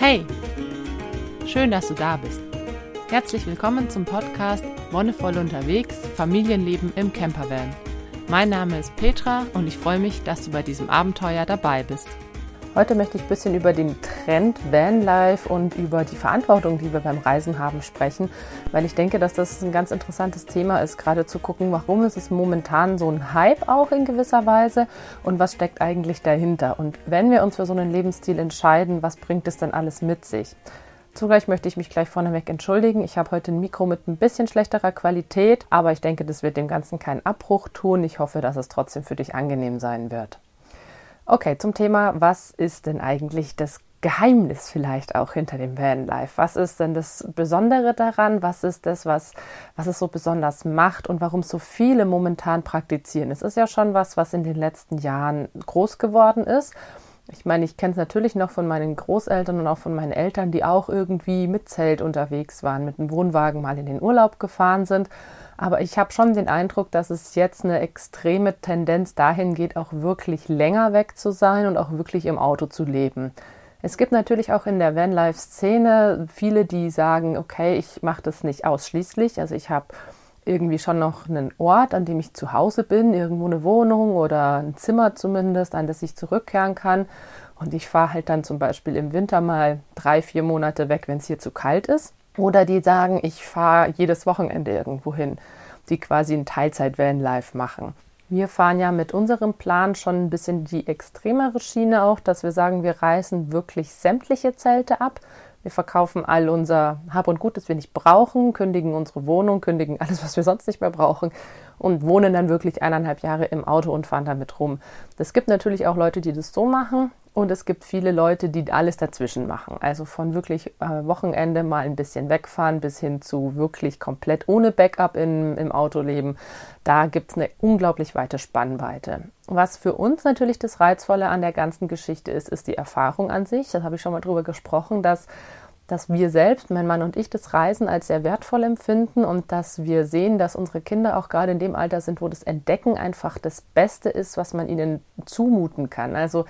Hey, schön, dass du da bist. Herzlich willkommen zum Podcast Wonnevoll unterwegs, Familienleben im Campervan. Mein Name ist Petra und ich freue mich, dass du bei diesem Abenteuer dabei bist. Heute möchte ich ein bisschen über den Trend Vanlife und über die Verantwortung, die wir beim Reisen haben, sprechen, weil ich denke, dass das ein ganz interessantes Thema ist, gerade zu gucken, warum ist es momentan so ein Hype auch in gewisser Weise und was steckt eigentlich dahinter. Und wenn wir uns für so einen Lebensstil entscheiden, was bringt es dann alles mit sich? Zugleich möchte ich mich gleich vorneweg entschuldigen. Ich habe heute ein Mikro mit ein bisschen schlechterer Qualität, aber ich denke, das wird dem Ganzen keinen Abbruch tun. Ich hoffe, dass es trotzdem für dich angenehm sein wird. Okay, zum Thema, was ist denn eigentlich das Geheimnis vielleicht auch hinter dem Vanlife? Was ist denn das Besondere daran? Was ist das, was, was es so besonders macht und warum so viele momentan praktizieren? Es ist ja schon was, was in den letzten Jahren groß geworden ist. Ich meine, ich kenne es natürlich noch von meinen Großeltern und auch von meinen Eltern, die auch irgendwie mit Zelt unterwegs waren, mit dem Wohnwagen mal in den Urlaub gefahren sind. Aber ich habe schon den Eindruck, dass es jetzt eine extreme Tendenz dahin geht, auch wirklich länger weg zu sein und auch wirklich im Auto zu leben. Es gibt natürlich auch in der Vanlife-Szene viele, die sagen, okay, ich mache das nicht ausschließlich. Also ich habe irgendwie schon noch einen Ort, an dem ich zu Hause bin, irgendwo eine Wohnung oder ein Zimmer zumindest, an das ich zurückkehren kann. Und ich fahre halt dann zum Beispiel im Winter mal drei, vier Monate weg, wenn es hier zu kalt ist. Oder die sagen, ich fahre jedes Wochenende irgendwo hin, die quasi ein Teilzeit-Van-Life machen. Wir fahren ja mit unserem Plan schon ein bisschen die extremere Schiene auch, dass wir sagen, wir reißen wirklich sämtliche Zelte ab. Wir verkaufen all unser Hab und Gut, das wir nicht brauchen, kündigen unsere Wohnung, kündigen alles, was wir sonst nicht mehr brauchen und wohnen dann wirklich eineinhalb Jahre im Auto und fahren damit rum. Es gibt natürlich auch Leute, die das so machen. Und es gibt viele Leute, die alles dazwischen machen. Also von wirklich äh, Wochenende mal ein bisschen wegfahren bis hin zu wirklich komplett ohne Backup in, im Auto leben. Da gibt es eine unglaublich weite Spannweite. Was für uns natürlich das Reizvolle an der ganzen Geschichte ist, ist die Erfahrung an sich. Das habe ich schon mal drüber gesprochen, dass dass wir selbst, mein Mann und ich, das Reisen als sehr wertvoll empfinden und dass wir sehen, dass unsere Kinder auch gerade in dem Alter sind, wo das Entdecken einfach das Beste ist, was man ihnen zumuten kann. Also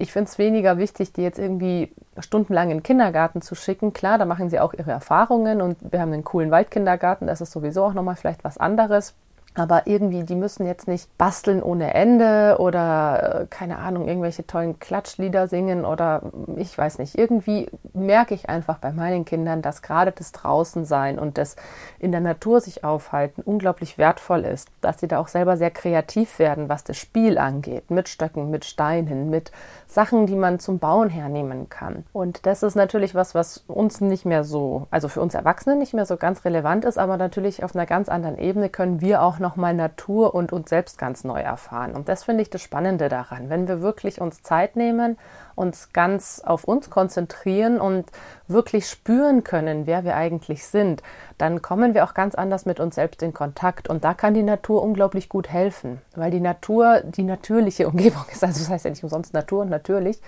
ich finde es weniger wichtig, die jetzt irgendwie stundenlang in den Kindergarten zu schicken. Klar, da machen sie auch ihre Erfahrungen und wir haben einen coolen Waldkindergarten, das ist sowieso auch nochmal vielleicht was anderes. Aber irgendwie, die müssen jetzt nicht basteln ohne Ende oder, äh, keine Ahnung, irgendwelche tollen Klatschlieder singen oder ich weiß nicht. Irgendwie merke ich einfach bei meinen Kindern, dass gerade das Draußensein und das in der Natur sich aufhalten unglaublich wertvoll ist. Dass sie da auch selber sehr kreativ werden, was das Spiel angeht. Mit Stöcken, mit Steinen, mit Sachen, die man zum Bauen hernehmen kann. Und das ist natürlich was, was uns nicht mehr so, also für uns Erwachsene nicht mehr so ganz relevant ist, aber natürlich auf einer ganz anderen Ebene können wir auch nochmal Natur und uns selbst ganz neu erfahren. Und das finde ich das Spannende daran, wenn wir wirklich uns Zeit nehmen, uns ganz auf uns konzentrieren und wirklich spüren können, wer wir eigentlich sind, dann kommen wir auch ganz anders mit uns selbst in Kontakt. Und da kann die Natur unglaublich gut helfen, weil die Natur die natürliche Umgebung ist. Also das heißt ja nicht umsonst Natur und natürlich.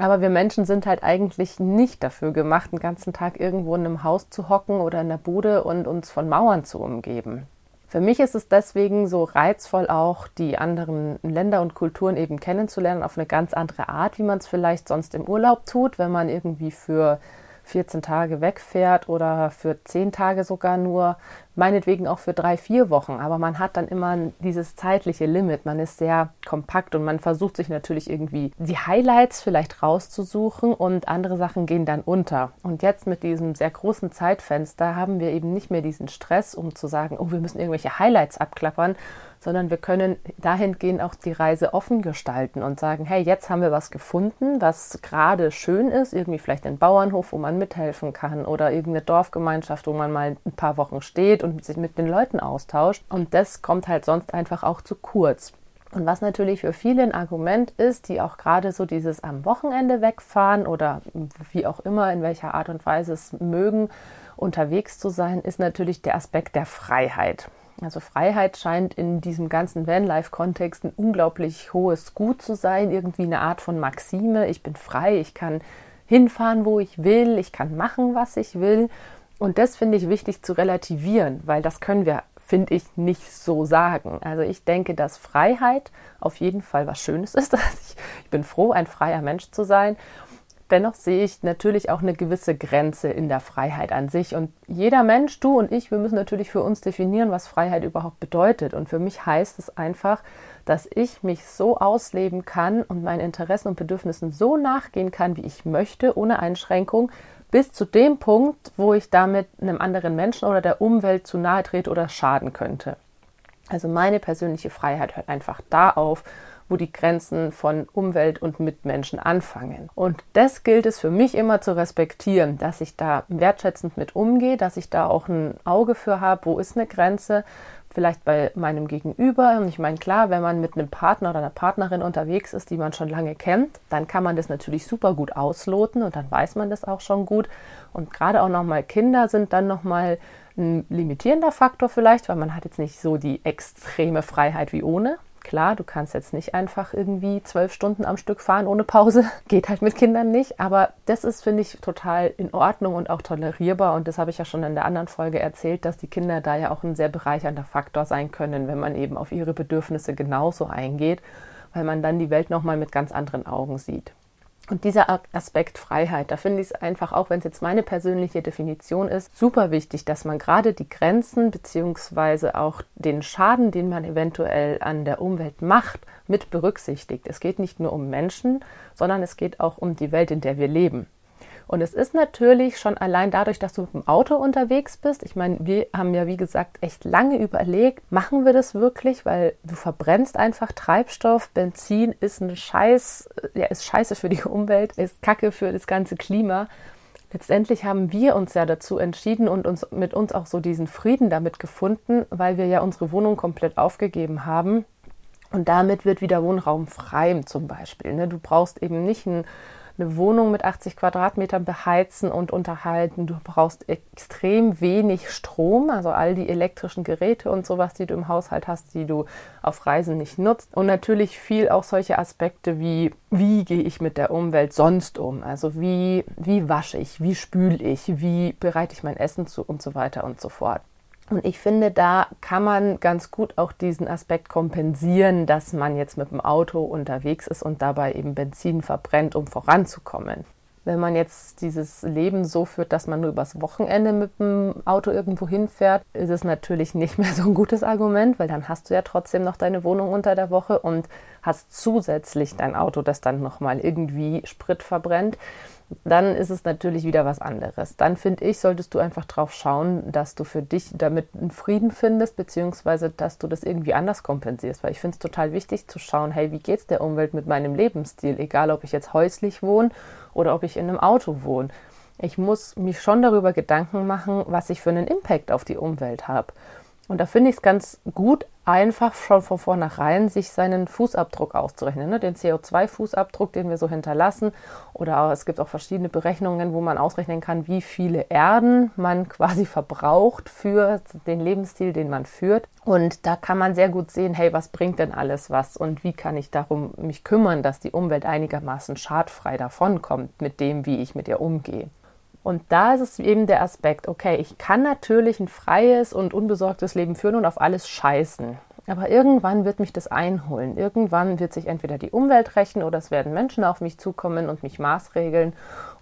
Aber wir Menschen sind halt eigentlich nicht dafür gemacht, den ganzen Tag irgendwo in einem Haus zu hocken oder in der Bude und uns von Mauern zu umgeben. Für mich ist es deswegen so reizvoll, auch die anderen Länder und Kulturen eben kennenzulernen auf eine ganz andere Art, wie man es vielleicht sonst im Urlaub tut, wenn man irgendwie für 14 Tage wegfährt oder für 10 Tage sogar nur, meinetwegen auch für drei, vier Wochen. Aber man hat dann immer dieses zeitliche Limit. Man ist sehr kompakt und man versucht sich natürlich irgendwie die Highlights vielleicht rauszusuchen und andere Sachen gehen dann unter. Und jetzt mit diesem sehr großen Zeitfenster haben wir eben nicht mehr diesen Stress, um zu sagen, oh, wir müssen irgendwelche Highlights abklappern, sondern wir können dahingehend auch die Reise offen gestalten und sagen, hey, jetzt haben wir was gefunden, was gerade schön ist, irgendwie vielleicht ein Bauernhof, wo man mithelfen kann oder irgendeine Dorfgemeinschaft, wo man mal ein paar Wochen steht und sich mit den Leuten austauscht. Und das kommt halt sonst einfach auch zu kurz. Und was natürlich für viele ein Argument ist, die auch gerade so dieses am Wochenende wegfahren oder wie auch immer, in welcher Art und Weise es mögen, unterwegs zu sein, ist natürlich der Aspekt der Freiheit. Also Freiheit scheint in diesem ganzen Vanlife-Kontext ein unglaublich hohes Gut zu sein, irgendwie eine Art von Maxime. Ich bin frei, ich kann hinfahren, wo ich will, ich kann machen, was ich will. Und das finde ich wichtig zu relativieren, weil das können wir, finde ich, nicht so sagen. Also ich denke, dass Freiheit auf jeden Fall was Schönes ist. ich bin froh, ein freier Mensch zu sein dennoch sehe ich natürlich auch eine gewisse Grenze in der Freiheit an sich. Und jeder Mensch, du und ich, wir müssen natürlich für uns definieren, was Freiheit überhaupt bedeutet. Und für mich heißt es einfach, dass ich mich so ausleben kann und meinen Interessen und Bedürfnissen so nachgehen kann, wie ich möchte, ohne Einschränkung, bis zu dem Punkt, wo ich damit einem anderen Menschen oder der Umwelt zu nahe trete oder schaden könnte. Also meine persönliche Freiheit hört einfach da auf, wo die Grenzen von Umwelt und Mitmenschen anfangen. Und das gilt es für mich immer zu respektieren, dass ich da wertschätzend mit umgehe, dass ich da auch ein Auge für habe, wo ist eine Grenze, vielleicht bei meinem Gegenüber. Und ich meine, klar, wenn man mit einem Partner oder einer Partnerin unterwegs ist, die man schon lange kennt, dann kann man das natürlich super gut ausloten und dann weiß man das auch schon gut. Und gerade auch nochmal Kinder sind dann nochmal ein limitierender Faktor vielleicht, weil man hat jetzt nicht so die extreme Freiheit wie ohne. Klar, du kannst jetzt nicht einfach irgendwie zwölf Stunden am Stück fahren ohne Pause. Geht halt mit Kindern nicht. Aber das ist, finde ich, total in Ordnung und auch tolerierbar. Und das habe ich ja schon in der anderen Folge erzählt, dass die Kinder da ja auch ein sehr bereichernder Faktor sein können, wenn man eben auf ihre Bedürfnisse genauso eingeht, weil man dann die Welt nochmal mit ganz anderen Augen sieht. Und dieser Aspekt Freiheit, da finde ich es einfach, auch wenn es jetzt meine persönliche Definition ist, super wichtig, dass man gerade die Grenzen beziehungsweise auch den Schaden, den man eventuell an der Umwelt macht, mit berücksichtigt. Es geht nicht nur um Menschen, sondern es geht auch um die Welt, in der wir leben. Und es ist natürlich schon allein dadurch, dass du mit dem Auto unterwegs bist. Ich meine, wir haben ja, wie gesagt, echt lange überlegt, machen wir das wirklich? Weil du verbrennst einfach Treibstoff. Benzin ist ein Scheiß, ja, ist scheiße für die Umwelt, ist Kacke für das ganze Klima. Letztendlich haben wir uns ja dazu entschieden und uns mit uns auch so diesen Frieden damit gefunden, weil wir ja unsere Wohnung komplett aufgegeben haben. Und damit wird wieder Wohnraum frei zum Beispiel. Ne? Du brauchst eben nicht ein eine Wohnung mit 80 Quadratmetern beheizen und unterhalten. Du brauchst extrem wenig Strom, also all die elektrischen Geräte und sowas, die du im Haushalt hast, die du auf Reisen nicht nutzt. Und natürlich viel auch solche Aspekte wie, wie gehe ich mit der Umwelt sonst um? Also wie, wie wasche ich, wie spüle ich, wie bereite ich mein Essen zu und so weiter und so fort. Und ich finde, da kann man ganz gut auch diesen Aspekt kompensieren, dass man jetzt mit dem Auto unterwegs ist und dabei eben Benzin verbrennt, um voranzukommen. Wenn man jetzt dieses Leben so führt, dass man nur übers Wochenende mit dem Auto irgendwo hinfährt, ist es natürlich nicht mehr so ein gutes Argument, weil dann hast du ja trotzdem noch deine Wohnung unter der Woche und hast zusätzlich dein Auto, das dann nochmal irgendwie Sprit verbrennt dann ist es natürlich wieder was anderes. Dann finde ich, solltest du einfach drauf schauen, dass du für dich damit einen Frieden findest, beziehungsweise dass du das irgendwie anders kompensierst. Weil ich finde es total wichtig zu schauen, hey, wie geht es der Umwelt mit meinem Lebensstil? Egal, ob ich jetzt häuslich wohne oder ob ich in einem Auto wohne. Ich muss mich schon darüber Gedanken machen, was ich für einen Impact auf die Umwelt habe. Und da finde ich es ganz gut, einfach schon von vornherein sich seinen Fußabdruck auszurechnen, ne? den CO2-Fußabdruck, den wir so hinterlassen. Oder es gibt auch verschiedene Berechnungen, wo man ausrechnen kann, wie viele Erden man quasi verbraucht für den Lebensstil, den man führt. Und da kann man sehr gut sehen, hey, was bringt denn alles was und wie kann ich darum mich kümmern, dass die Umwelt einigermaßen schadfrei davonkommt mit dem, wie ich mit ihr umgehe. Und da ist es eben der Aspekt, okay, ich kann natürlich ein freies und unbesorgtes Leben führen und auf alles scheißen. Aber irgendwann wird mich das einholen. Irgendwann wird sich entweder die Umwelt rächen oder es werden Menschen auf mich zukommen und mich maßregeln.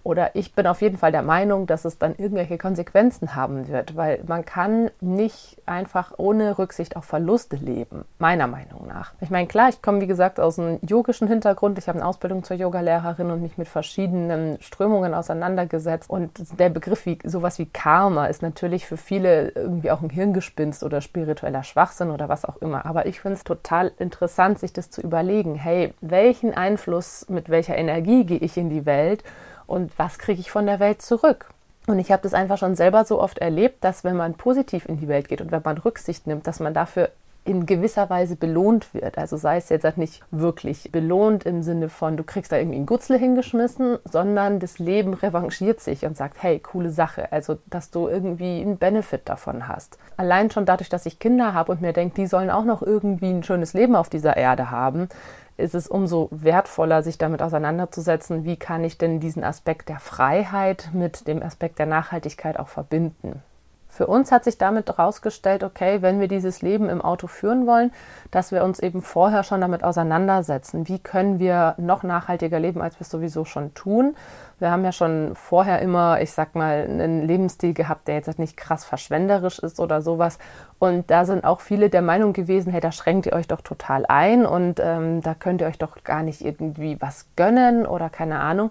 Oder ich bin auf jeden Fall der Meinung, dass es dann irgendwelche Konsequenzen haben wird, weil man kann nicht einfach ohne Rücksicht auf Verluste leben, meiner Meinung nach. Ich meine, klar, ich komme wie gesagt aus einem yogischen Hintergrund. Ich habe eine Ausbildung zur Yogalehrerin und mich mit verschiedenen Strömungen auseinandergesetzt. Und der Begriff wie sowas wie Karma ist natürlich für viele irgendwie auch ein Hirngespinst oder spiritueller Schwachsinn oder was auch immer. Aber ich finde es total interessant, sich das zu überlegen. Hey, welchen Einfluss mit welcher Energie gehe ich in die Welt? Und was kriege ich von der Welt zurück. Und ich habe das einfach schon selber so oft erlebt, dass wenn man positiv in die Welt geht und wenn man Rücksicht nimmt, dass man dafür in gewisser Weise belohnt wird. Also sei es jetzt halt nicht wirklich belohnt im Sinne von, du kriegst da irgendwie einen Gutzle hingeschmissen, sondern das Leben revanchiert sich und sagt, hey, coole Sache. Also, dass du irgendwie einen Benefit davon hast. Allein schon dadurch, dass ich Kinder habe und mir denke, die sollen auch noch irgendwie ein schönes Leben auf dieser Erde haben, ist es umso wertvoller, sich damit auseinanderzusetzen, wie kann ich denn diesen Aspekt der Freiheit mit dem Aspekt der Nachhaltigkeit auch verbinden. Für uns hat sich damit herausgestellt, okay, wenn wir dieses Leben im Auto führen wollen, dass wir uns eben vorher schon damit auseinandersetzen. Wie können wir noch nachhaltiger leben, als wir es sowieso schon tun? Wir haben ja schon vorher immer, ich sag mal, einen Lebensstil gehabt, der jetzt nicht krass verschwenderisch ist oder sowas. Und da sind auch viele der Meinung gewesen, hey, da schränkt ihr euch doch total ein und ähm, da könnt ihr euch doch gar nicht irgendwie was gönnen oder keine Ahnung.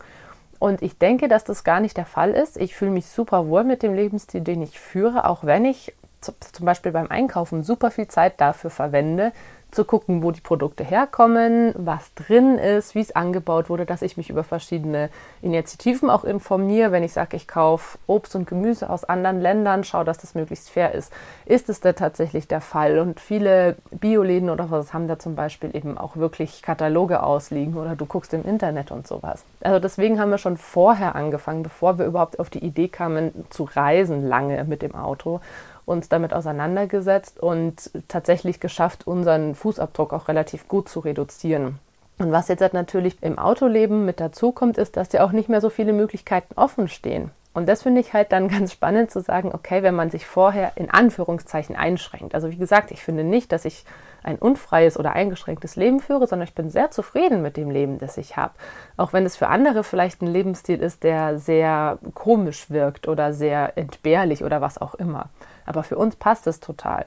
Und ich denke, dass das gar nicht der Fall ist. Ich fühle mich super wohl mit dem Lebensstil, den ich führe, auch wenn ich zum Beispiel beim Einkaufen super viel Zeit dafür verwende, zu gucken, wo die Produkte herkommen, was drin ist, wie es angebaut wurde, dass ich mich über verschiedene Initiativen auch informiere. Wenn ich sage, ich kaufe Obst und Gemüse aus anderen Ländern, schaue, dass das möglichst fair ist. Ist es da tatsächlich der Fall? Und viele Bioläden oder was haben da zum Beispiel eben auch wirklich Kataloge ausliegen oder du guckst im Internet und sowas. Also deswegen haben wir schon vorher angefangen, bevor wir überhaupt auf die Idee kamen zu reisen lange mit dem Auto uns damit auseinandergesetzt und tatsächlich geschafft, unseren Fußabdruck auch relativ gut zu reduzieren. Und was jetzt natürlich im Autoleben mit dazu kommt, ist, dass ja auch nicht mehr so viele Möglichkeiten offen stehen. Und das finde ich halt dann ganz spannend zu sagen, okay, wenn man sich vorher in Anführungszeichen einschränkt. Also wie gesagt, ich finde nicht, dass ich ein unfreies oder eingeschränktes Leben führe, sondern ich bin sehr zufrieden mit dem Leben, das ich habe. Auch wenn es für andere vielleicht ein Lebensstil ist, der sehr komisch wirkt oder sehr entbehrlich oder was auch immer. Aber für uns passt es total.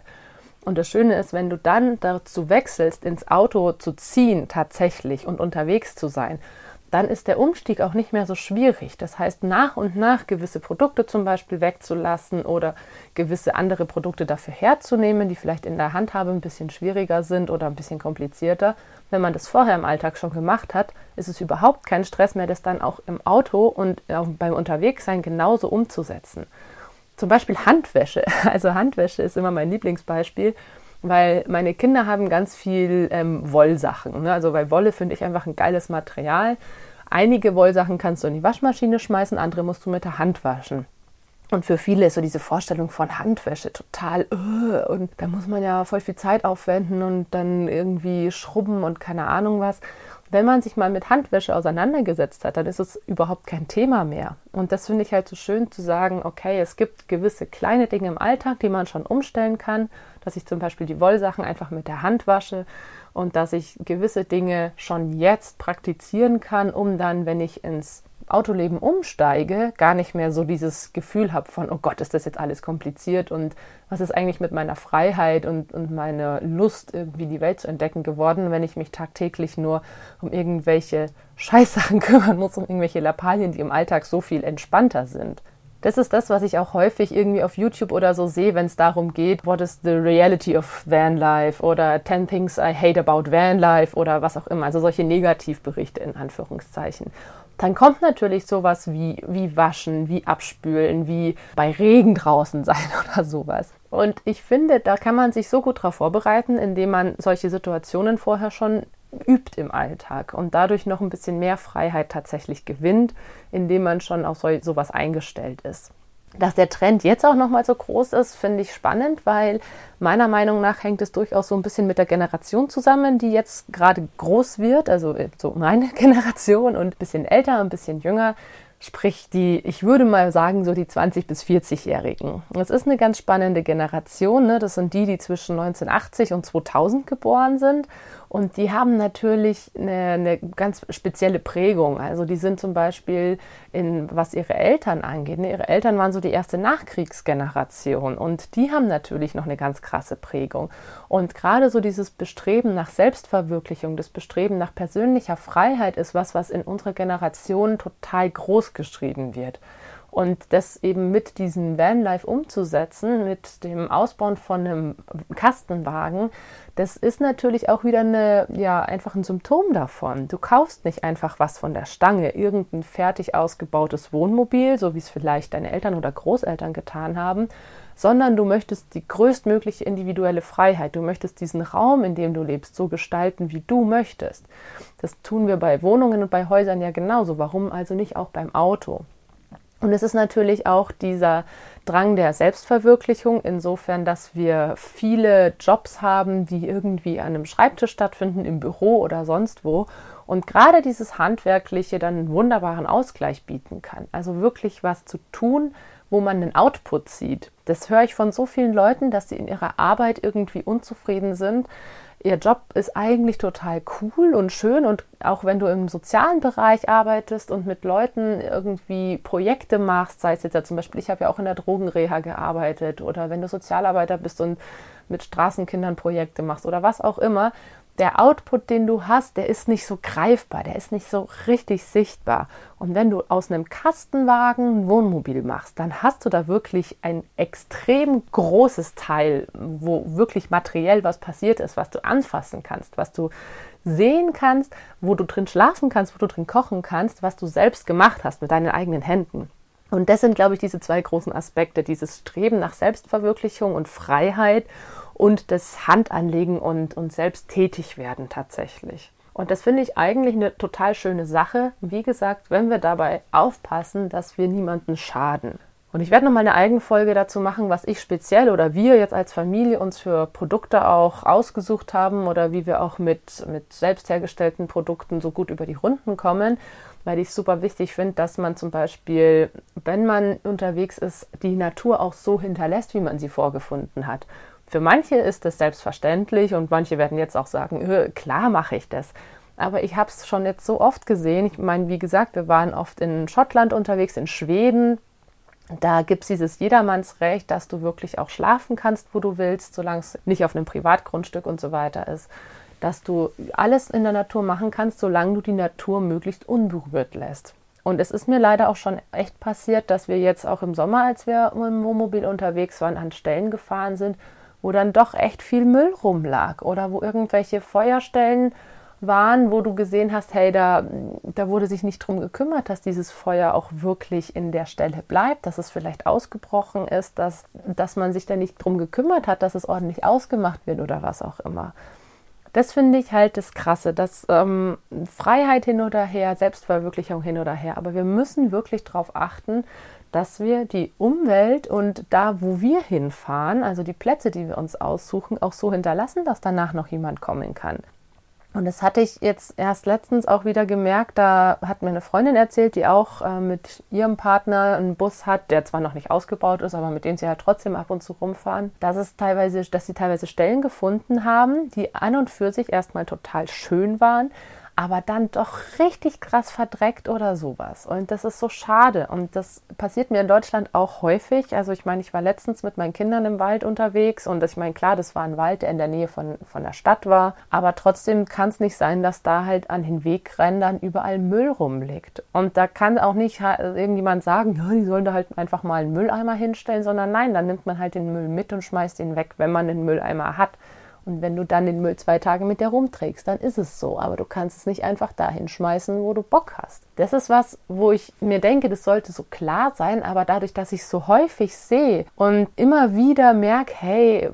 Und das Schöne ist, wenn du dann dazu wechselst, ins Auto zu ziehen tatsächlich und unterwegs zu sein, dann ist der Umstieg auch nicht mehr so schwierig. Das heißt, nach und nach gewisse Produkte zum Beispiel wegzulassen oder gewisse andere Produkte dafür herzunehmen, die vielleicht in der Handhabe ein bisschen schwieriger sind oder ein bisschen komplizierter. Wenn man das vorher im Alltag schon gemacht hat, ist es überhaupt kein Stress mehr, das dann auch im Auto und beim Unterwegssein genauso umzusetzen. Zum Beispiel Handwäsche. Also Handwäsche ist immer mein Lieblingsbeispiel, weil meine Kinder haben ganz viel ähm, Wollsachen. Ne? Also bei Wolle finde ich einfach ein geiles Material. Einige Wollsachen kannst du in die Waschmaschine schmeißen, andere musst du mit der Hand waschen. Und für viele ist so diese Vorstellung von Handwäsche total, uh, und da muss man ja voll viel Zeit aufwenden und dann irgendwie schrubben und keine Ahnung was wenn man sich mal mit Handwäsche auseinandergesetzt hat, dann ist es überhaupt kein Thema mehr. Und das finde ich halt so schön zu sagen, okay, es gibt gewisse kleine Dinge im Alltag, die man schon umstellen kann, dass ich zum Beispiel die Wollsachen einfach mit der Hand wasche und dass ich gewisse Dinge schon jetzt praktizieren kann, um dann, wenn ich ins Autoleben umsteige, gar nicht mehr so dieses Gefühl habe von, oh Gott, ist das jetzt alles kompliziert und was ist eigentlich mit meiner Freiheit und, und meiner Lust, irgendwie die Welt zu entdecken geworden, wenn ich mich tagtäglich nur um irgendwelche Scheißsachen kümmern muss, um irgendwelche Lappalien, die im Alltag so viel entspannter sind. Das ist das, was ich auch häufig irgendwie auf YouTube oder so sehe, wenn es darum geht, what is the reality of van life oder 10 things I hate about van life oder was auch immer. Also solche Negativberichte in Anführungszeichen dann kommt natürlich sowas wie, wie waschen, wie abspülen, wie bei Regen draußen sein oder sowas. Und ich finde, da kann man sich so gut darauf vorbereiten, indem man solche Situationen vorher schon übt im Alltag und dadurch noch ein bisschen mehr Freiheit tatsächlich gewinnt, indem man schon auf so, sowas eingestellt ist. Dass der Trend jetzt auch nochmal so groß ist, finde ich spannend, weil meiner Meinung nach hängt es durchaus so ein bisschen mit der Generation zusammen, die jetzt gerade groß wird, also äh, so meine Generation und ein bisschen älter, ein bisschen jünger, sprich die, ich würde mal sagen, so die 20- bis 40-Jährigen. Es ist eine ganz spannende Generation, ne? das sind die, die zwischen 1980 und 2000 geboren sind und die haben natürlich eine, eine, ganz spezielle Prägung. Also die sind zum Beispiel in, was ihre Eltern angeht. Ne? Ihre Eltern waren so die erste Nachkriegsgeneration und die haben natürlich noch eine ganz krasse Prägung. Und gerade so dieses Bestreben nach Selbstverwirklichung, das Bestreben nach persönlicher Freiheit ist was, was in unserer Generation total groß geschrieben wird. Und das eben mit diesem Vanlife umzusetzen, mit dem Ausbauen von einem Kastenwagen, das ist natürlich auch wieder eine, ja, einfach ein Symptom davon. Du kaufst nicht einfach was von der Stange, irgendein fertig ausgebautes Wohnmobil, so wie es vielleicht deine Eltern oder Großeltern getan haben, sondern du möchtest die größtmögliche individuelle Freiheit. Du möchtest diesen Raum, in dem du lebst, so gestalten, wie du möchtest. Das tun wir bei Wohnungen und bei Häusern ja genauso. Warum also nicht auch beim Auto? Und es ist natürlich auch dieser Drang der Selbstverwirklichung, insofern, dass wir viele Jobs haben, die irgendwie an einem Schreibtisch stattfinden, im Büro oder sonst wo. Und gerade dieses Handwerkliche dann einen wunderbaren Ausgleich bieten kann. Also wirklich was zu tun, wo man einen Output sieht. Das höre ich von so vielen Leuten, dass sie in ihrer Arbeit irgendwie unzufrieden sind. Ihr Job ist eigentlich total cool und schön und auch wenn du im sozialen Bereich arbeitest und mit Leuten irgendwie Projekte machst, sei es jetzt ja zum Beispiel, ich habe ja auch in der Drogenreha gearbeitet oder wenn du Sozialarbeiter bist und mit Straßenkindern Projekte machst oder was auch immer, der Output, den du hast, der ist nicht so greifbar, der ist nicht so richtig sichtbar. Und wenn du aus einem Kastenwagen ein Wohnmobil machst, dann hast du da wirklich ein extrem großes Teil, wo wirklich materiell was passiert ist, was du anfassen kannst, was du sehen kannst, wo du drin schlafen kannst, wo du drin kochen kannst, was du selbst gemacht hast mit deinen eigenen Händen. Und das sind, glaube ich, diese zwei großen Aspekte, dieses Streben nach Selbstverwirklichung und Freiheit und das Handanlegen und, und selbst tätig werden tatsächlich. Und das finde ich eigentlich eine total schöne Sache. Wie gesagt, wenn wir dabei aufpassen, dass wir niemanden schaden. Und ich werde nochmal eine Eigenfolge dazu machen, was ich speziell oder wir jetzt als Familie uns für Produkte auch ausgesucht haben oder wie wir auch mit, mit selbst hergestellten Produkten so gut über die Runden kommen, weil ich super wichtig finde, dass man zum Beispiel, wenn man unterwegs ist, die Natur auch so hinterlässt, wie man sie vorgefunden hat. Für manche ist das selbstverständlich und manche werden jetzt auch sagen, klar mache ich das. Aber ich habe es schon jetzt so oft gesehen. Ich meine, wie gesagt, wir waren oft in Schottland unterwegs, in Schweden. Da gibt es dieses Jedermannsrecht, dass du wirklich auch schlafen kannst, wo du willst, solange es nicht auf einem Privatgrundstück und so weiter ist. Dass du alles in der Natur machen kannst, solange du die Natur möglichst unberührt lässt. Und es ist mir leider auch schon echt passiert, dass wir jetzt auch im Sommer, als wir im Wohnmobil unterwegs waren, an Stellen gefahren sind, wo dann doch echt viel Müll rumlag oder wo irgendwelche Feuerstellen waren, wo du gesehen hast, hey, da, da wurde sich nicht drum gekümmert, dass dieses Feuer auch wirklich in der Stelle bleibt, dass es vielleicht ausgebrochen ist, dass, dass man sich da nicht drum gekümmert hat, dass es ordentlich ausgemacht wird oder was auch immer. Das finde ich halt das Krasse, dass ähm, Freiheit hin oder her, Selbstverwirklichung hin oder her, aber wir müssen wirklich darauf achten, dass wir die Umwelt und da, wo wir hinfahren, also die Plätze, die wir uns aussuchen, auch so hinterlassen, dass danach noch jemand kommen kann. Und das hatte ich jetzt erst letztens auch wieder gemerkt. Da hat mir eine Freundin erzählt, die auch äh, mit ihrem Partner einen Bus hat, der zwar noch nicht ausgebaut ist, aber mit dem sie halt trotzdem ab und zu rumfahren, dass es teilweise, dass sie teilweise Stellen gefunden haben, die an und für sich erstmal total schön waren, aber dann doch richtig krass verdreckt oder sowas. Und das ist so schade. Und das passiert mir in Deutschland auch häufig. Also ich meine, ich war letztens mit meinen Kindern im Wald unterwegs und ich meine, klar, das war ein Wald, der in der Nähe von, von der Stadt war. Aber trotzdem kann es nicht sein, dass da halt an den Wegrändern überall Müll rumliegt. Und da kann auch nicht irgendjemand sagen, ja, die sollen da halt einfach mal einen Mülleimer hinstellen, sondern nein, dann nimmt man halt den Müll mit und schmeißt ihn weg, wenn man einen Mülleimer hat. Und wenn du dann den Müll zwei Tage mit dir rumträgst, dann ist es so. Aber du kannst es nicht einfach dahin schmeißen, wo du Bock hast. Das ist was, wo ich mir denke, das sollte so klar sein, aber dadurch, dass ich es so häufig sehe und immer wieder merke, hey,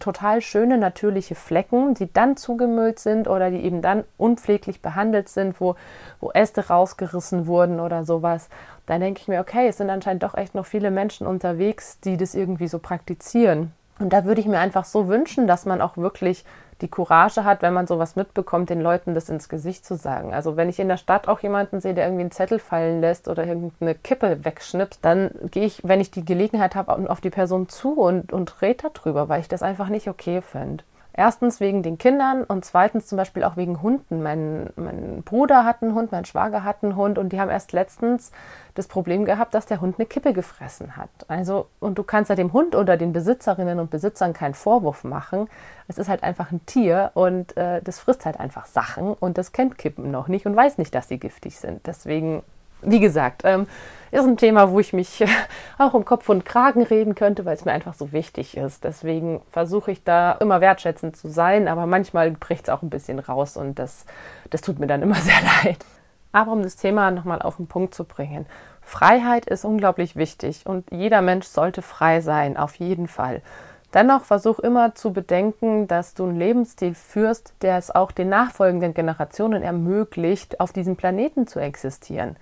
total schöne natürliche Flecken, die dann zugemüllt sind oder die eben dann unpfleglich behandelt sind, wo, wo Äste rausgerissen wurden oder sowas, dann denke ich mir, okay, es sind anscheinend doch echt noch viele Menschen unterwegs, die das irgendwie so praktizieren. Und da würde ich mir einfach so wünschen, dass man auch wirklich die Courage hat, wenn man sowas mitbekommt, den Leuten das ins Gesicht zu sagen. Also wenn ich in der Stadt auch jemanden sehe, der irgendwie einen Zettel fallen lässt oder irgendeine Kippe wegschnippt, dann gehe ich, wenn ich die Gelegenheit habe, auf die Person zu und, und rede darüber, weil ich das einfach nicht okay finde. Erstens wegen den Kindern und zweitens zum Beispiel auch wegen Hunden. Mein, mein Bruder hat einen Hund, mein Schwager hat einen Hund und die haben erst letztens das Problem gehabt, dass der Hund eine Kippe gefressen hat. Also, und du kannst ja dem Hund oder den Besitzerinnen und Besitzern keinen Vorwurf machen. Es ist halt einfach ein Tier und äh, das frisst halt einfach Sachen und das kennt Kippen noch nicht und weiß nicht, dass sie giftig sind. Deswegen wie gesagt, ähm, ist ein Thema, wo ich mich auch um Kopf und Kragen reden könnte, weil es mir einfach so wichtig ist. Deswegen versuche ich da immer wertschätzend zu sein, aber manchmal bricht es auch ein bisschen raus und das, das tut mir dann immer sehr leid. Aber um das Thema nochmal auf den Punkt zu bringen. Freiheit ist unglaublich wichtig und jeder Mensch sollte frei sein, auf jeden Fall. Dennoch versuch immer zu bedenken, dass du einen Lebensstil führst, der es auch den nachfolgenden Generationen ermöglicht, auf diesem Planeten zu existieren.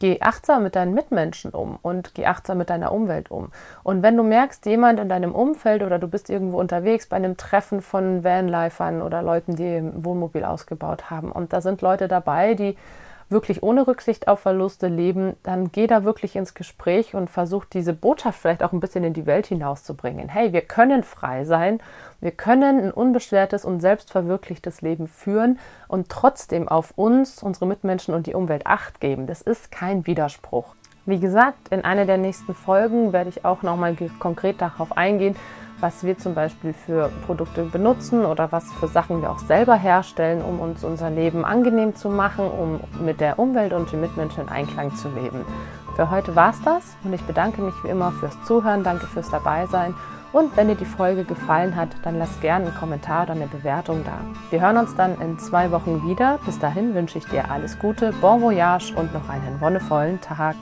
Geh achtsam mit deinen Mitmenschen um und geh achtsam mit deiner Umwelt um. Und wenn du merkst, jemand in deinem Umfeld oder du bist irgendwo unterwegs bei einem Treffen von Vanlifern oder Leuten, die ein Wohnmobil ausgebaut haben und da sind Leute dabei, die wirklich ohne Rücksicht auf Verluste leben, dann geh da wirklich ins Gespräch und versuch diese Botschaft vielleicht auch ein bisschen in die Welt hinauszubringen. Hey, wir können frei sein, wir können ein unbeschwertes und selbstverwirklichtes Leben führen und trotzdem auf uns, unsere Mitmenschen und die Umwelt acht geben. Das ist kein Widerspruch. Wie gesagt, in einer der nächsten Folgen werde ich auch nochmal konkret darauf eingehen, was wir zum Beispiel für Produkte benutzen oder was für Sachen wir auch selber herstellen, um uns unser Leben angenehm zu machen, um mit der Umwelt und den Mitmenschen in Einklang zu leben. Für heute war es das und ich bedanke mich wie immer fürs Zuhören, danke fürs Dabeisein und wenn dir die Folge gefallen hat, dann lass gerne einen Kommentar oder eine Bewertung da. Wir hören uns dann in zwei Wochen wieder. Bis dahin wünsche ich dir alles Gute, bon voyage und noch einen wonnevollen Tag.